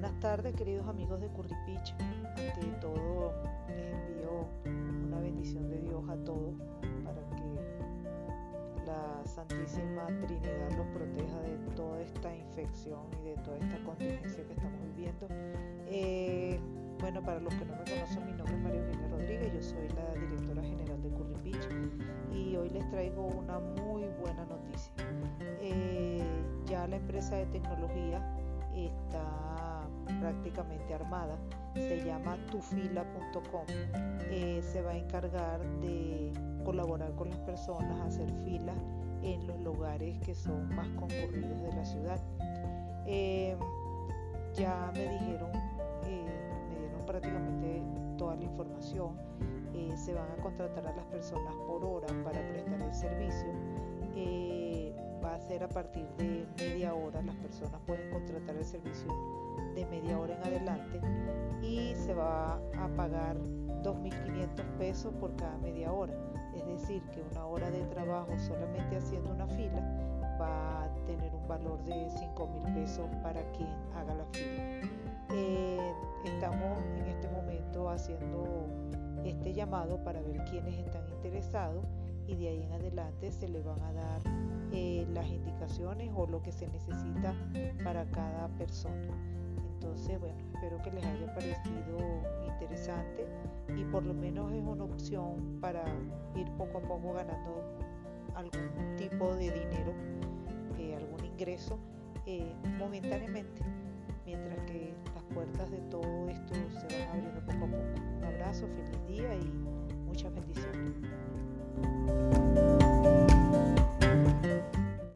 tardes, queridos amigos de Curripich. Ante todo, les envío una bendición de Dios a todos para que la Santísima Trinidad los proteja de toda esta infección y de toda esta contingencia que estamos viviendo. Eh, bueno, para los que no me conocen, mi nombre es María Eugenia Rodríguez, yo soy la directora general de Curripich y hoy les traigo una muy buena noticia. Eh, ya la empresa de tecnología está prácticamente armada, se llama tufila.com. Eh, se va a encargar de colaborar con las personas, hacer filas en los lugares que son más concurridos de la ciudad. Eh, ya me dijeron, eh, me dieron prácticamente toda la información. se van a contratar a las personas por hora para prestar el servicio a partir de media hora. Las personas pueden contratar el servicio de media hora en adelante y se va a pagar 2.500 pesos por cada media hora. Es decir, que una hora de trabajo solamente haciendo una fila va a tener un valor de 5.000 pesos para quien haga la fila. Eh, estamos en este momento haciendo este llamado para ver quiénes están interesados y de ahí en adelante se le van a dar eh, las indicaciones o lo que se necesita para cada persona. Entonces, bueno, espero que les haya parecido interesante y por lo menos es una opción para ir poco a poco ganando algún tipo de dinero, eh, algún ingreso eh, momentáneamente, mientras que las puertas de todo esto se van abriendo poco a poco. Un abrazo, feliz día y muchas bendiciones. Música